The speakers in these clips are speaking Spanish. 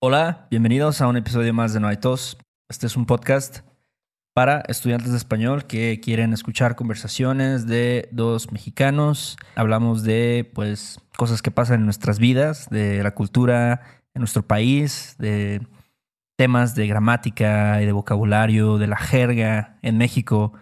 Hola, bienvenidos a un episodio más de No hay tos. Este es un podcast para estudiantes de español que quieren escuchar conversaciones de dos mexicanos. Hablamos de pues cosas que pasan en nuestras vidas, de la cultura en nuestro país, de temas de gramática y de vocabulario, de la jerga en México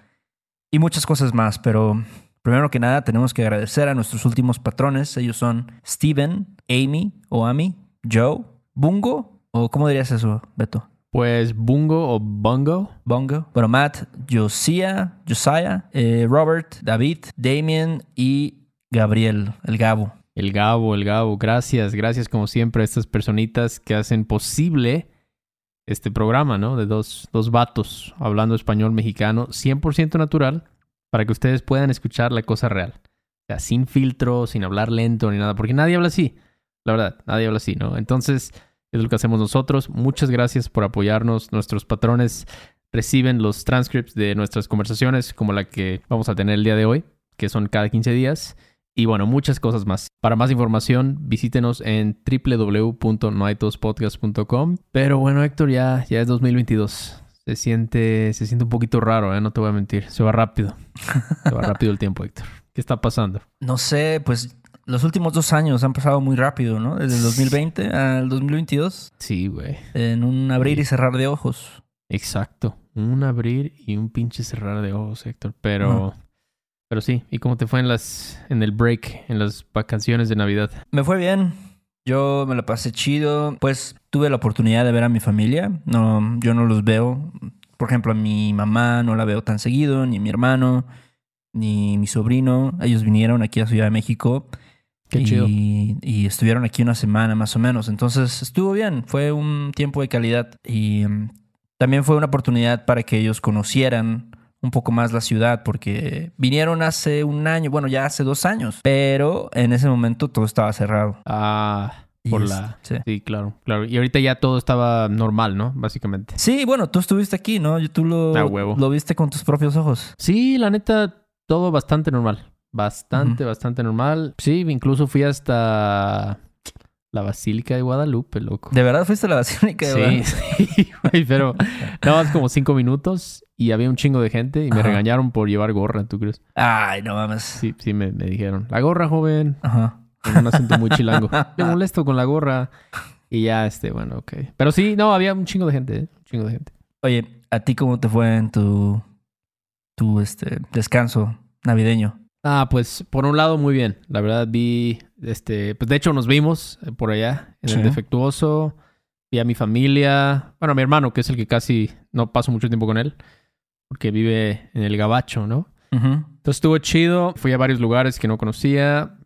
y muchas cosas más, pero primero que nada tenemos que agradecer a nuestros últimos patrones. Ellos son Steven, Amy o Amy, Joe, Bungo, o ¿cómo dirías eso, Beto? Pues Bungo o Bungo. Bongo. Bueno, Matt, Josiah, Josiah, eh, Robert, David, Damien y Gabriel, el Gabo. El Gabo, el Gabo. Gracias, gracias como siempre a estas personitas que hacen posible este programa, ¿no? De dos, dos vatos hablando español mexicano 100% natural para que ustedes puedan escuchar la cosa real. O sea, sin filtro, sin hablar lento ni nada, porque nadie habla así. La verdad, nadie habla así, ¿no? Entonces, es lo que hacemos nosotros. Muchas gracias por apoyarnos. Nuestros patrones reciben los transcripts de nuestras conversaciones, como la que vamos a tener el día de hoy, que son cada 15 días. Y bueno, muchas cosas más. Para más información, visítenos en www.noaitospodcast.com. Pero bueno, Héctor, ya, ya es 2022. Se siente, se siente un poquito raro, ¿eh? no te voy a mentir. Se va rápido. Se va rápido el tiempo, Héctor. ¿Qué está pasando? No sé, pues los últimos dos años han pasado muy rápido, ¿no? Desde el 2020 al 2022. Sí, güey. En un abrir y cerrar de ojos. Exacto. Un abrir y un pinche cerrar de ojos, Héctor. Pero, pero sí. ¿Y cómo te fue en las, en el break, en las vacaciones de Navidad? Me fue bien. Yo me la pasé chido. Pues tuve la oportunidad de ver a mi familia. No, yo no los veo. Por ejemplo, a mi mamá no la veo tan seguido, ni a mi hermano, ni mi sobrino. Ellos vinieron aquí a Ciudad de México. Qué y, chido. y estuvieron aquí una semana más o menos. Entonces estuvo bien. Fue un tiempo de calidad. Y mm, también fue una oportunidad para que ellos conocieran un poco más la ciudad porque vinieron hace un año, bueno, ya hace dos años, pero en ese momento todo estaba cerrado. Ah, por la... sí. Sí, claro, claro. Y ahorita ya todo estaba normal, ¿no? Básicamente. Sí, bueno, tú estuviste aquí, ¿no? Tú lo, huevo. lo viste con tus propios ojos. Sí, la neta, todo bastante normal. Bastante, bastante normal. Sí, incluso fui hasta la Basílica de Guadalupe, loco. ¿De verdad fuiste a la basílica? de Sí, Guadalupe? sí, güey, pero nada más como cinco minutos y había un chingo de gente y me Ajá. regañaron por llevar gorra, ¿tú crees? Ay, no mames. Sí, sí, me, me dijeron, la gorra, joven, Ajá. con un acento muy chilango. Me molesto con la gorra y ya, este, bueno, ok. Pero sí, no, había un chingo de gente, ¿eh? Un chingo de gente. Oye, ¿a ti cómo te fue en tu, tu este, descanso navideño? Ah, pues por un lado muy bien. La verdad vi, este, pues de hecho nos vimos eh, por allá en Sí. el defectuoso. Vi a mi familia, bueno, a mi hermano, que es el que casi no paso mucho tiempo con él, porque vive en el Gabacho, ¿no? Entonces estuvo chido. Fui a varios lugares que no conocía,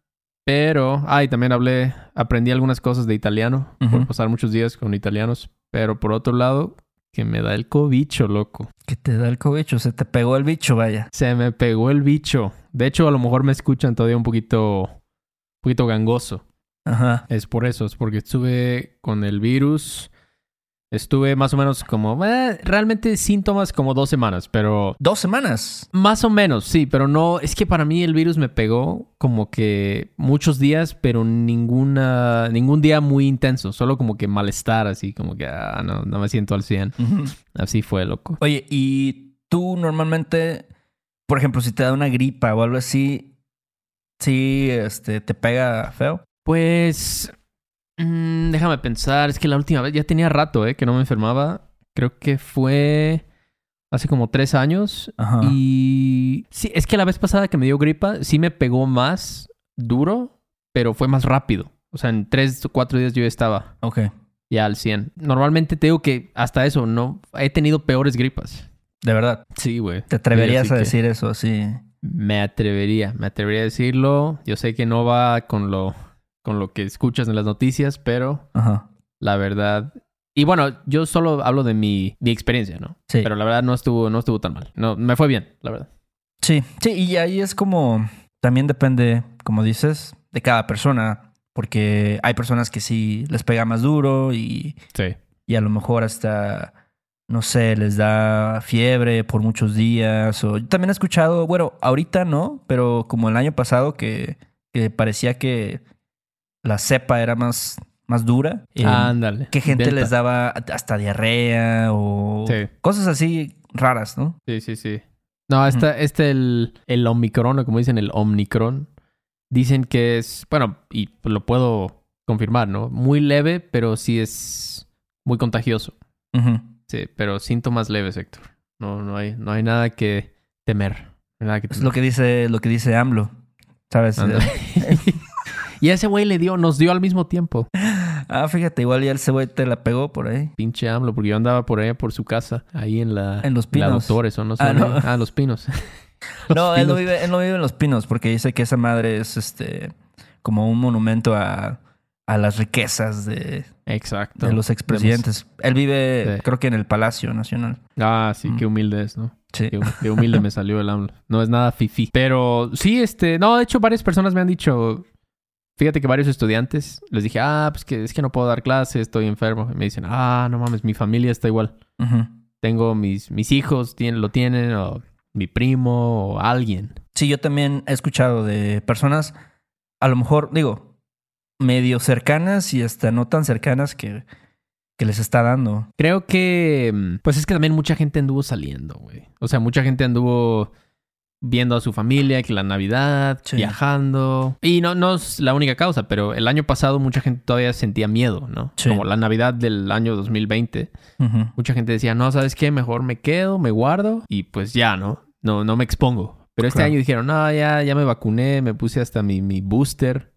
pero, ay, también hablé, aprendí algunas cosas de italiano por Ujú. pasar muchos días con italianos. Pero por otro lado, que me da el cobicho, loco. ¿Qué te da el cobicho? Se te pegó el bicho, vaya. Se me pegó el bicho. De hecho, a lo mejor me escuchan todavía un poquito, un poquito gangoso. Ajá. Es por eso, es porque estuve con el virus. Estuve más o menos como, eh, realmente síntomas como dos semanas, pero Dos semanas. más o menos, sí, pero no, es que para mí el virus me pegó como que muchos días, pero ninguna, ningún día muy intenso, solo como que malestar, así como que, ah, no, no me siento al 100. Ujú. Así fue, loco. Oye, ¿y tú normalmente, por ejemplo, si te da una gripa o algo así, sí este, te pega feo? Pues, mm, déjame pensar, es que la última vez ya tenía rato, ¿eh? Que no me enfermaba. Creo que fue hace como tres años. Ajá. Y sí, es que la vez pasada que me dio gripa, sí me pegó más duro, pero fue más rápido. O sea, en tres o cuatro días yo ya estaba Ok. ya al 100. Normalmente te digo que hasta eso, no, he tenido peores gripas. De verdad. Sí, güey. ¿Te atreverías a decir eso así? Me atrevería, me atrevería a decirlo. Yo sé que no va con lo, con lo que escuchas en las noticias, pero Ajá. la verdad. Y bueno, yo solo hablo de mi, mi experiencia, ¿no? Sí. Pero la verdad no estuvo, no estuvo tan mal. No, me fue bien, la verdad. Sí, sí, y ahí es como, también depende, como dices, de cada persona, porque hay personas que sí les pega más duro y, Sí. y a lo mejor hasta, no sé, les da fiebre por muchos días. O yo también he escuchado, bueno, ahorita no, pero como el año pasado que, que parecía que la cepa era más, más dura. eh, Ándale. que gente Delta. les daba hasta diarrea o Sí. cosas así raras, ¿no? Sí, sí, sí. No, esta, este, el, el Omicron, o como dicen, el Omnicron, dicen que es, bueno, y lo puedo confirmar, ¿no? Muy leve, pero sí es muy contagioso. Sí, pero síntomas leves, Héctor. No, no hay, no hay nada que temer. Nada que Es temer. lo que dice, lo que dice AMLO. ¿Sabes? Y a ese güey le dio, nos dio al mismo tiempo. Ah, fíjate, igual ya ese güey te la pegó por ahí. Pinche AMLO, porque yo andaba por ahí, por su casa, ahí en la... En Los La Pinos. Doctores, ¿o no? Ah, no. Ah, Los Pinos. Los no, él no, vive, él no vive en Los Pinos porque dice que esa madre es este como un monumento a, a las riquezas de, Exacto. de los expresidentes. Él vive, Sí. creo que en el Palacio Nacional. Ah, sí, Mm. qué humilde es, ¿no? Sí. Qué, qué humilde me salió el AMLO. No es nada fifi. Pero sí, este... No, de hecho, varias personas me han dicho... Fíjate que varios estudiantes les dije, ah, pues que es que no puedo dar clases, estoy enfermo. Y me dicen, ah, no mames, mi familia está igual. Tengo mis, mis hijos, tienen, lo tienen, o mi primo, o alguien. Sí, yo también he escuchado de personas, a lo mejor, digo, medio cercanas y hasta no tan cercanas que, que les está dando. Creo que, mm, pues es que también mucha gente anduvo saliendo, güey. O sea, mucha gente anduvo viendo a su familia, que la Navidad, Sí. viajando. Y no, no es la única causa, pero el año pasado mucha gente todavía sentía miedo, ¿no? Sí. Como la Navidad del año 2020. Ujú. Mucha gente decía, no, ¿sabes qué? Mejor me quedo, me guardo y pues ya, ¿no? No, no me expongo. Pero este Claro. año dijeron, no, ya, ya me vacuné, me puse hasta mi, mi booster,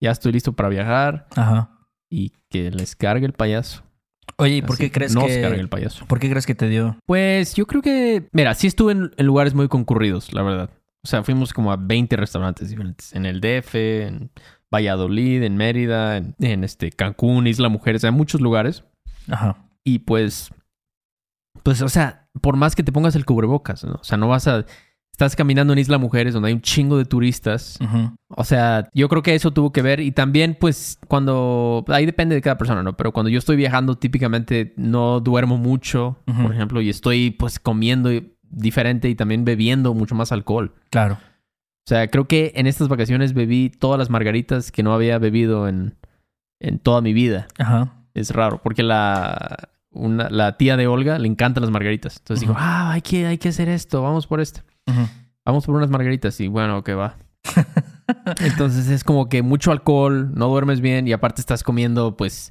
ya estoy listo para viajar Ajá. y que les cargue el payaso. Oye, ¿y por Así, qué crees nos que cargue el payaso. por qué crees que te dio? Pues yo creo que, mira, sí estuve en, en lugares muy concurridos, la verdad. O sea, fuimos como a 20 restaurantes diferentes. En el DF, en Valladolid, en Mérida, en, en, este Cancún, Isla Mujeres, en muchos lugares. Ajá. Y pues, pues, o sea, por más que te pongas el cubrebocas, ¿no? O sea, no vas a... Estás caminando en Isla Mujeres donde hay un chingo de turistas. O sea, yo creo que eso tuvo que ver. Y también, pues, cuando... Ahí depende de cada persona, ¿no? Pero cuando yo estoy viajando, típicamente no duermo mucho, por ejemplo, y estoy, pues, comiendo diferente y también bebiendo mucho más alcohol. Claro. O sea, creo que en estas vacaciones bebí todas las margaritas que no había bebido en, en toda mi vida. Ajá. Es raro, porque la, una, la tía de Olga le encantan las margaritas. Entonces digo, Ujú. ah, hay que, hay que hacer esto, vamos por esto. Vamos por unas margaritas y bueno, que va. Entonces es como que mucho alcohol, no duermes bien y aparte estás comiendo, pues,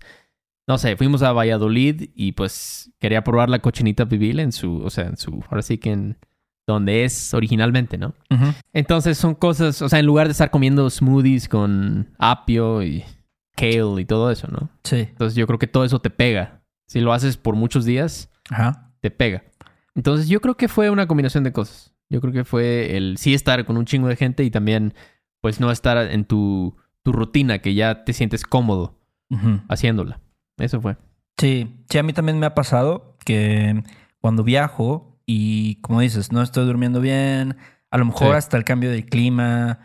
no sé, fuimos a Valladolid y pues quería probar la cochinita pibil en su, o sea, en su, ahora sí que en donde es originalmente, ¿no? Entonces son cosas, o sea, en lugar de estar comiendo smoothies con apio y kale y todo eso, ¿no? Sí. Entonces yo creo que todo eso te pega. Si lo haces por muchos días, Ajá. te pega. Entonces yo creo que fue una combinación de cosas. Yo creo que fue el sí estar con un chingo de gente y también pues no estar en tu, tu rutina que ya te sientes cómodo haciéndola. Eso fue. Sí, sí, a mí también me ha pasado que cuando viajo y como dices, no estoy durmiendo bien, a lo mejor Sí. hasta el cambio de clima,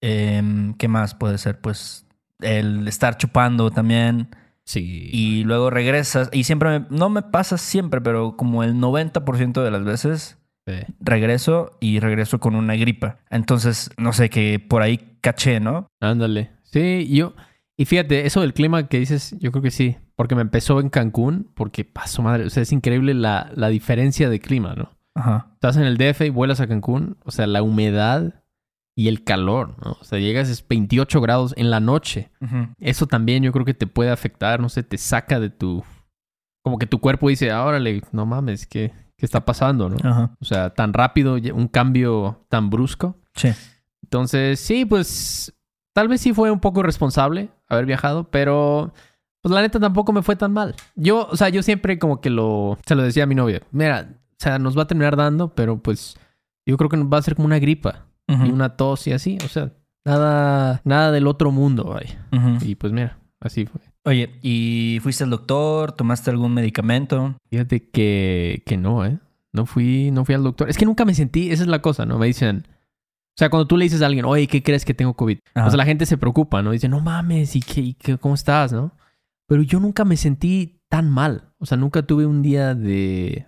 em, ¿qué más puede ser? Pues el estar chupando también Sí. y luego regresas y siempre, me- no me pasa siempre, pero como el 90% de las veces Sí. regreso y regreso con una gripa. Entonces, no sé, que por ahí caché, ¿no? Ándale. Sí, yo. Y fíjate, eso del clima que dices, yo creo que sí. Porque me empezó en Cancún, porque pasó madre. O sea, es increíble la, la diferencia de clima, ¿no? Ajá. Estás en el DF y vuelas a Cancún, o sea, la humedad y el calor, ¿no? O sea, llegas a 28 grados en la noche. Ujú. Eso también yo creo que te puede afectar, no sé, te saca de tu... Como que tu cuerpo dice, ah, órale, no mames, ¿qué, qué está pasando, no? Ajá. O sea, tan rápido, un cambio tan brusco. Sí. Entonces, sí, pues tal vez sí fue un poco responsable haber viajado, pero pues la neta tampoco me fue tan mal. Yo, o sea, yo siempre como que lo, se lo decía a mi novia, mira, o sea, nos va a terminar dando, pero pues yo creo que va a ser como una gripa Ujú. y una tos y así, o sea, nada, nada del otro mundo, vaya. Ujú. Y pues mira, así fue. Oye, ¿y fuiste al doctor? ¿Tomaste algún medicamento? Fíjate que, que no, ¿eh? No fui, no fui al doctor. Es que nunca me sentí, esa es la cosa, ¿no? Me dicen, o sea, cuando tú le dices a alguien, oye, ¿qué crees que tengo COVID? Ajá. Pues la gente se preocupa, ¿no? Dice, no mames, ¿y qué, y qué- cómo estás, no? Pero yo nunca me sentí tan mal. O sea, nunca tuve un día de...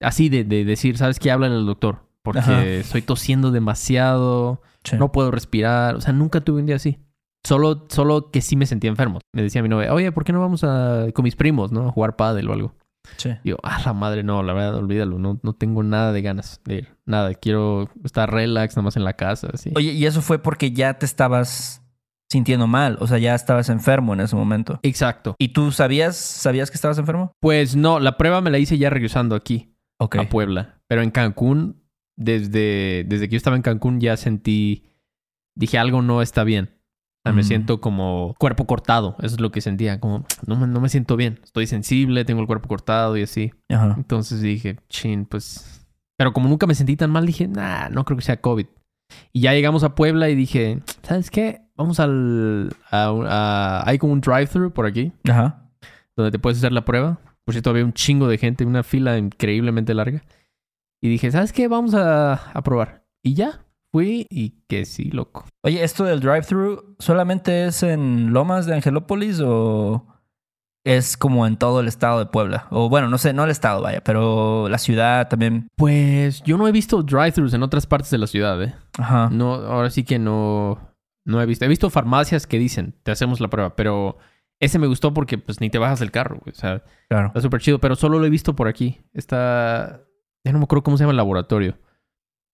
Así de, de decir, ¿sabes qué? Habla el doctor. Porque Ajá. estoy tosiendo demasiado, Sí. no puedo respirar. O sea, nunca tuve un día así. Solo, solo que sí me sentía enfermo. Me decía mi novia, oye, ¿por qué no vamos a, con mis primos, ¿no? A jugar pádel o algo. Sí. Y yo, ah, la madre, no, la verdad, olvídalo. No, no tengo nada de ganas de ir. Nada, quiero estar relax, nada más en la casa, así. Oye, y eso fue porque ya te estabas sintiendo mal. O sea, ya estabas enfermo en ese momento. Exacto. ¿Y tú sabías, sabías que estabas enfermo? Pues no, la prueba me la hice ya regresando aquí, a Puebla. Pero en Cancún, desde, desde que yo estaba en Cancún, ya sentí. Dije, algo no está bien. Sea, me siento como cuerpo cortado. Eso es lo que sentía. Como, no me, no me siento bien. Estoy sensible, tengo el cuerpo cortado y así. Ajá. Entonces dije, chin, pues. Pero como nunca me sentí tan mal, dije, nah, no creo que sea COVID. Y ya llegamos a Puebla y dije, ¿sabes qué? Vamos al. a- a- hay como un drive-thru por aquí, Ajá. donde te puedes hacer la prueba. Por cierto, había un chingo de gente, una fila increíblemente larga. Y dije, ¿sabes qué? Vamos a, a probar. Y ya, fui y que sí, loco. Oye, ¿esto del drive-thru solamente es en Lomas de Angelópolis o es como en todo el estado de Puebla? O bueno, no sé, no el estado, vaya, pero la ciudad también. Pues yo no he visto drive-thrus en otras partes de la ciudad, ¿eh? Ajá. No, ahora sí que no, no he visto. He visto farmacias que dicen, te hacemos la prueba, pero ese me gustó porque pues ni te bajas del carro, güey. O sea, Claro. está súper chido, pero solo lo he visto por aquí. Está, ya no me acuerdo cómo se llama el laboratorio,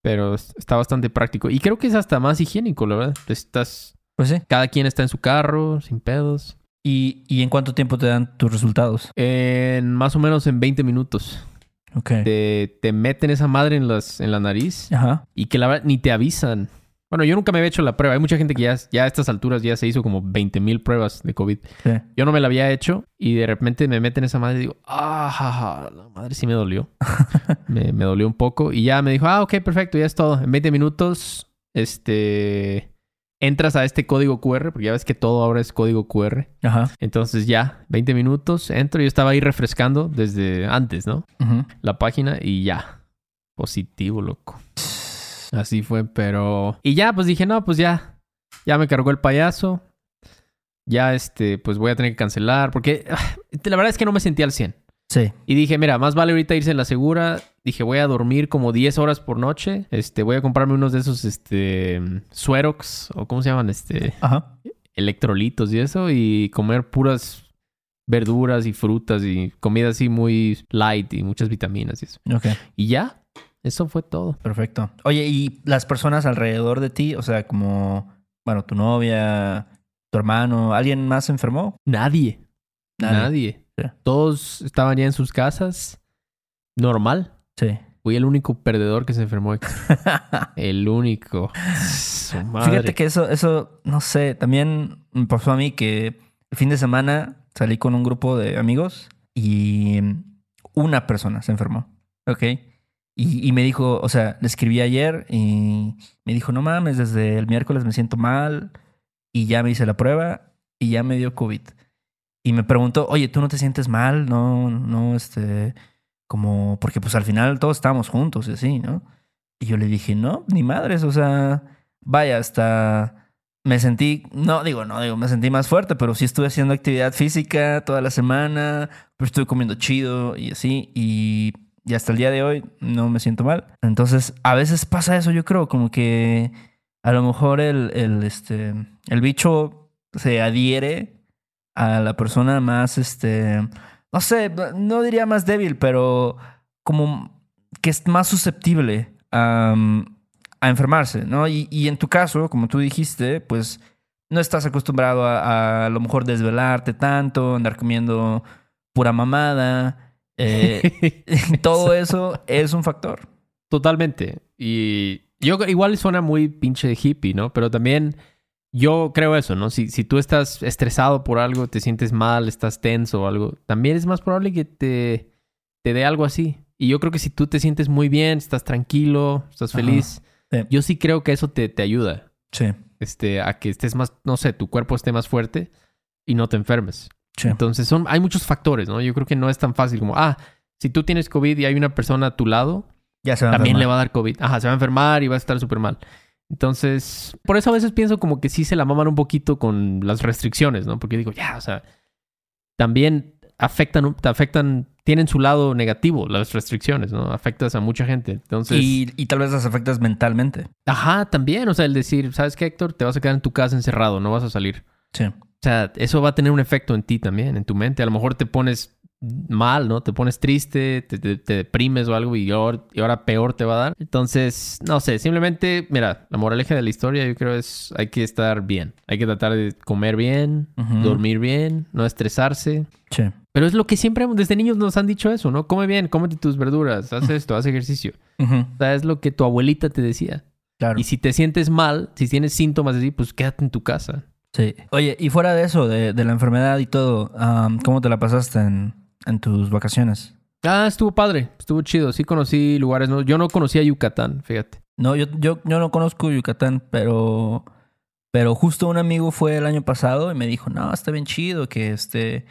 pero es- está bastante práctico. Y creo que es hasta más higiénico, la verdad. Estás, Pues sí. cada quien está en su carro, sin pedos. ¿Y, y en cuánto tiempo te dan tus resultados? En más o menos en 20 minutos. Ok. Te, te meten esa madre en, las, en la nariz Ajá. y que la verdad ni te avisan. Bueno, yo nunca me había hecho la prueba. Hay mucha gente que ya, ya a estas alturas ya se hizo como 20 mil pruebas de COVID. Sí. Yo no me la había hecho y de repente me meten esa madre y digo, ah, ja, ja, la madre sí me dolió. me, me dolió un poco y ya me dijo, ah, ok, perfecto, ya es todo. En 20 minutos, este, entras a este código QR, porque ya ves que todo ahora es código QR. Ajá. Entonces ya, 20 minutos, entro. Yo estaba ahí refrescando desde antes, ¿no? Ujú. La página y ya. Positivo, loco. Así fue, pero... Y ya, pues dije, no, pues ya. Ya me cargó el payaso. Ya, este, pues voy a tener que cancelar. Porque la verdad es que no me sentía al 100. Sí. Y dije, mira, más vale ahorita irse en la segura. Dije, voy a dormir como 10 horas por noche. Este, voy a comprarme unos de esos, este, Suerox, o ¿cómo se llaman? Este, Ajá. electrolitos y eso. Y comer puras verduras y frutas y comida así muy light y muchas vitaminas y eso. Ok. Y ya, eso fue todo. Perfecto. Oye, ¿y las personas alrededor de ti? O sea, como, bueno, tu novia, tu hermano, ¿alguien más se enfermó? Nadie. Nadie. Sí. Todos estaban ya en sus casas. Normal. Sí. Fui el único perdedor que se enfermó. El único. Su madre. Fíjate que eso, eso, no sé, también me pasó a mí que el fin de semana salí con un grupo de amigos y una persona se enfermó, ¿ok? Y, me dijo, o sea, le escribí ayer y me dijo, no mames, desde el miércoles me siento mal y ya me hice la prueba y ya me dio COVID. Y me preguntó, oye, ¿tú no te sientes mal? No, no, este, como, porque pues al final todos estábamos juntos y así, ¿no? Y yo le dije, no, ni madres, o sea, vaya, hasta me sentí, no digo, no digo, me sentí más fuerte, pero sí estuve haciendo actividad física toda la semana, pero estuve comiendo chido y así, y, y hasta el día de hoy no me siento mal. Entonces, a veces pasa eso, yo creo, como que a lo mejor el, el, este, el bicho se adhiere a la persona más, este, no sé, no diría más débil, pero como que es más susceptible a, a enfermarse, ¿no? Y, y en tu caso, como tú dijiste, pues no estás acostumbrado a, a, a lo mejor desvelarte tanto, andar comiendo pura mamada. Eh, todo eso es un factor. Totalmente. Y yo igual suena muy pinche hippie, ¿no? Pero también yo creo eso, ¿no? Si, si tú estás estresado por algo, te sientes mal, estás tenso o algo, también es más probable que te, te dé algo así. Y yo creo que si tú te sientes muy bien, estás tranquilo, estás feliz, Sí. yo sí creo que eso te, te ayuda. Sí, Este, a que estés más, no sé, tu cuerpo esté más fuerte y no te enfermes. Sí. Entonces, son, hay muchos factores, ¿no? Yo creo que no es tan fácil como, ah, si tú tienes COVID y hay una persona a tu lado, Ya se va a también le va a dar COVID. Ajá, se va a enfermar y va a estar súper mal. Entonces, por eso a veces pienso como que sí se la maman un poquito con las restricciones, ¿no? Porque digo, ya, o sea, también afectan, te afectan tienen su lado negativo, las restricciones, ¿no? Afectas a mucha gente. Entonces. Y, y tal vez las afectas mentalmente. Ajá, también. O sea, el decir, ¿sabes qué, Héctor? Te vas a quedar en tu casa encerrado, no vas a salir. Sí. O sea, eso va a tener un efecto en ti también, en tu mente. A lo mejor te pones mal, ¿no? Te pones triste, te, te- te deprimes o algo y ahora, y ahora peor te va a dar. Entonces, no sé, simplemente, mira, la moraleja de la historia yo creo es hay que estar bien. Hay que tratar de comer bien, dormir bien, no estresarse. Sí. Pero es lo que siempre desde niños nos han dicho eso, ¿no? Come bien, cómete tus verduras, haz esto, haz ejercicio. O sea, es lo que tu abuelita te decía. Claro. Y si te sientes mal, si tienes síntomas así, pues quédate en tu casa. Sí. Oye, y fuera de eso, de, de la enfermedad y todo, ¿cómo te la pasaste en, en tus vacaciones? Ah, estuvo padre, estuvo chido. Sí conocí lugares, ¿no? Yo no conocía Yucatán, fíjate. No, yo, yo, yo no conozco Yucatán, pero, pero justo un amigo fue el año pasado y me dijo, no, está bien chido que este,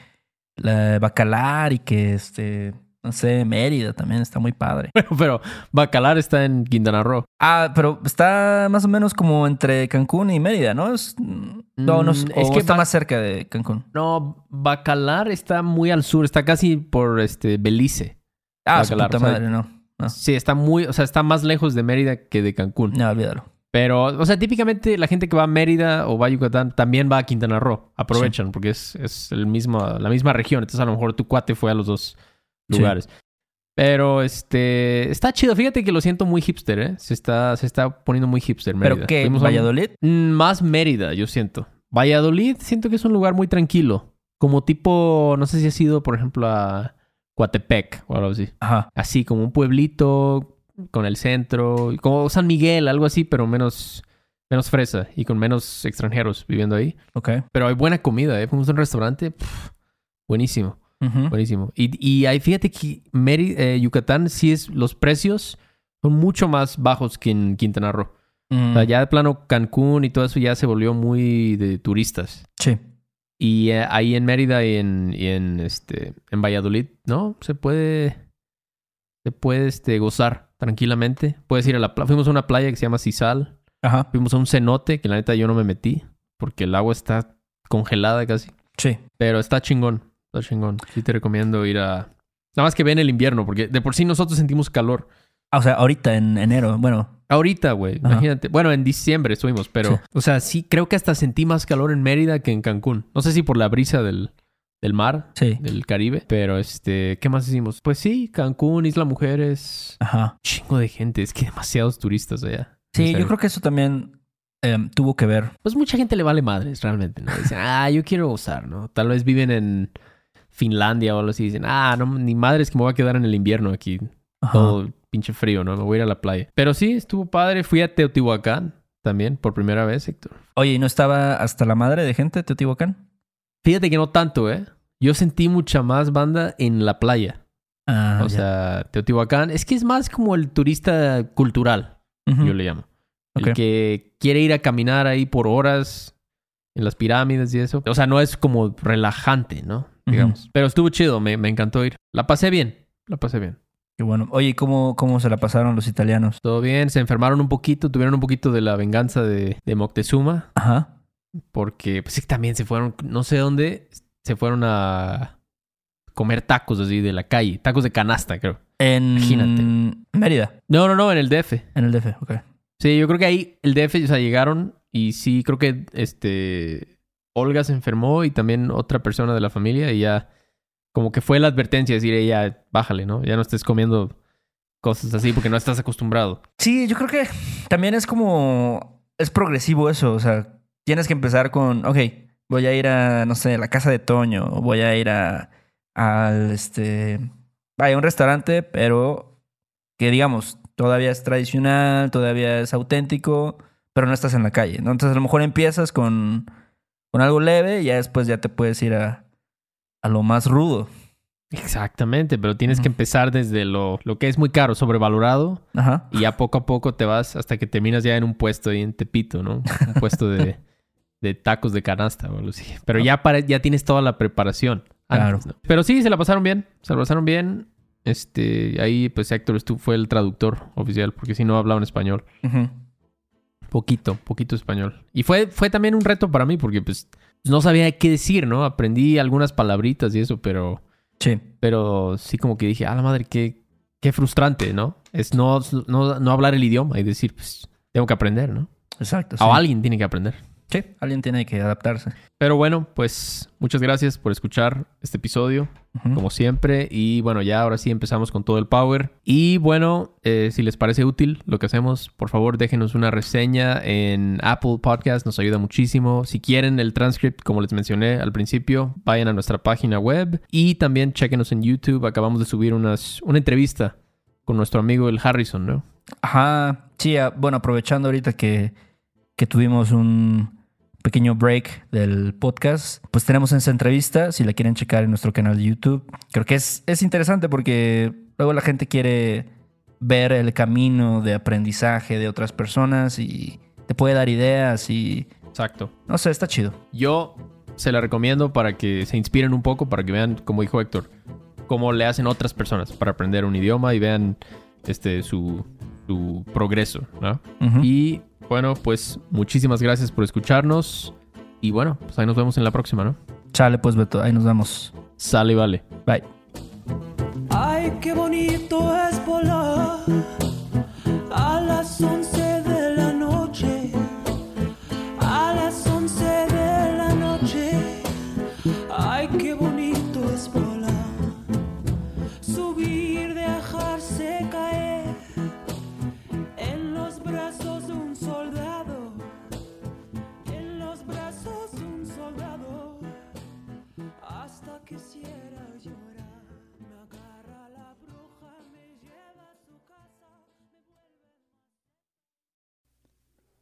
la Bacalar y que este, no sé, Mérida también está muy padre. Bueno, pero Bacalar está en Quintana Roo. Ah, pero está más o menos como entre Cancún y Mérida, ¿no? Es, no, no, Mm, es que está más cerca de Cancún. No, Bacalar está muy al sur, está casi por este Belice. Ah, Bacalar, puta o sea, madre, no. No, Sí, está muy, o sea, está más lejos de Mérida que de Cancún. no, olvídalo. Pero, o sea, típicamente la gente que va a Mérida o va a Yucatán también va a Quintana Roo. Aprovechan porque es, es el mismo, la misma región. Entonces, a lo mejor tu cuate fue a los dos Sí. lugares. Pero, este, está chido. Fíjate que lo siento muy hipster, ¿eh? Se está, se está poniendo muy hipster Mérida. ¿Pero qué? Fuimos ¿Valladolid? Mm, Más Mérida, yo siento. Valladolid siento que es un lugar muy tranquilo. Como tipo, no sé si has ido, por ejemplo, a Coatepec o algo así. Ajá. Así como un pueblito con el centro, como San Miguel, algo así, pero menos, menos fresa y con menos extranjeros viviendo ahí. Ok. Pero hay buena comida, ¿eh? Fuimos a un restaurante, pf, buenísimo, Buenísimo. Y, y ahí, fíjate que Meri- eh, Yucatán sí es, los precios son mucho más bajos que en Quintana Roo. Mm, O sea, ya de plano Cancún y todo eso ya se volvió muy de turistas. Sí. Y eh, ahí en Mérida y en, y en este en Valladolid, ¿no? Se puede se puede este gozar tranquilamente. Puedes ir a la playa. Fuimos a una playa que se llama Cisal. Ajá. Fuimos a un cenote que la neta yo no me metí porque el agua está congelada casi. Sí. Pero está chingón, está chingón. Sí te recomiendo ir a Nada más que ve en el invierno porque de por sí nosotros sentimos calor. Ah, o sea, ahorita en enero, bueno. Ahorita, güey, imagínate. Bueno, en diciembre estuvimos, pero... Sí. O sea, sí, creo que hasta sentí más calor en Mérida que en Cancún. No sé si por la brisa del, del mar, Sí. del Caribe, pero este... ¿Qué más hicimos? Pues sí, Cancún, Isla Mujeres... Ajá. Chingo de gente, es que demasiados turistas allá. Sí, yo creo que eso también em, tuvo que ver. Pues mucha gente le vale madres, realmente, ¿no? Dicen, ah, yo quiero gozar, ¿no? Tal vez viven en Finlandia o algo así. Dicen, ah, no, ni madres que me voy a quedar en el invierno aquí. Ajá. Todo pinche frío, ¿no? Me voy a ir a la playa. Pero sí, estuvo padre. Fui a Teotihuacán también, por primera vez, Héctor. Oye, ¿y no estaba hasta la madre de gente Teotihuacán? Fíjate que no tanto, ¿eh? Yo sentí mucha más banda en la playa. Ah, o sea, Teotihuacán. Es que es más como el turista cultural, yo le llamo. El que quiere ir a caminar ahí por horas en las pirámides y eso. O sea, no es como relajante, ¿no? Digamos. Pero estuvo chido, me, me encantó ir. La pasé bien, la pasé bien. Qué bueno. Oye, ¿y cómo, cómo se la pasaron los italianos? Todo bien, se enfermaron un poquito, tuvieron un poquito de la venganza de, de Moctezuma, Ajá. porque pues sí, también se fueron, no sé dónde, se fueron a comer tacos así de la calle, tacos de canasta, creo. En Imagínate. Mérida, No, no, no, en el DF. en el DF, ok. Sí, yo creo que ahí el DF, o sea, llegaron y sí, creo que este Olga se enfermó y también otra persona de la familia y ya como que fue la advertencia, decir, ella, bájale, ¿no? Ya no estés comiendo cosas así porque no estás acostumbrado. Sí, yo creo que también es como. Es progresivo eso. O sea, tienes que empezar con. Ok, voy a ir a, no sé, la casa de Toño. Voy a ir a. Al este. A un restaurante, pero que digamos, todavía es tradicional, todavía es auténtico, pero no estás en la calle, ¿no? Entonces a lo mejor empiezas con. Con algo leve y ya después ya te puedes ir a. A lo más rudo. Exactamente, pero tienes que empezar desde lo, lo que es muy caro, sobrevalorado, Ajá. y ya poco a poco te vas hasta que terminas ya en un puesto ahí en Tepito, ¿no? Un puesto de, de tacos de canasta o algo así. Pero ya, para, ya tienes toda la preparación. antes, ¿no? Pero sí, se la pasaron bien, se la pasaron bien. Este, ahí pues Héctor fue el traductor oficial, porque si no hablaban español. Ujú. Poquito, poquito español. Y fue, fue también un reto para mí, porque pues no sabía qué decir, ¿no? Aprendí algunas palabritas y eso, pero Sí. Pero sí como que dije, a la madre, qué, qué frustrante, ¿no? Es no, no, no hablar el idioma y decir, pues, tengo que aprender, ¿no? Exacto. sí. O alguien tiene que aprender. Sí, alguien tiene que adaptarse. Pero bueno, pues muchas gracias por escuchar este episodio, como siempre. Y bueno, ya ahora sí empezamos con todo el power. Y bueno, eh, si les parece útil lo que hacemos, por favor déjenos una reseña en Apple Podcast, nos ayuda muchísimo. Si quieren el transcript, como les mencioné al principio, vayan a nuestra página web y también chequenos en YouTube. Acabamos de subir unas, una entrevista con nuestro amigo el Harrison, ¿no? Ajá. Sí, ah, bueno, aprovechando ahorita que, que tuvimos un pequeño break del podcast, pues tenemos esa entrevista, si la quieren checar en nuestro canal de YouTube. Creo que es, es interesante porque luego la gente quiere ver el camino de aprendizaje de otras personas y te puede dar ideas y Exacto. no sé, está chido. Yo se la recomiendo para que se inspiren un poco, para que vean, como dijo Héctor, cómo le hacen otras personas para aprender un idioma y vean este su, su progreso, ¿no? Y bueno, pues muchísimas gracias por escucharnos. Y bueno, pues ahí nos vemos en la próxima, ¿no? Chale, pues Beto, ahí nos vemos. Sale y vale. Bye. Ay, qué bonito es volar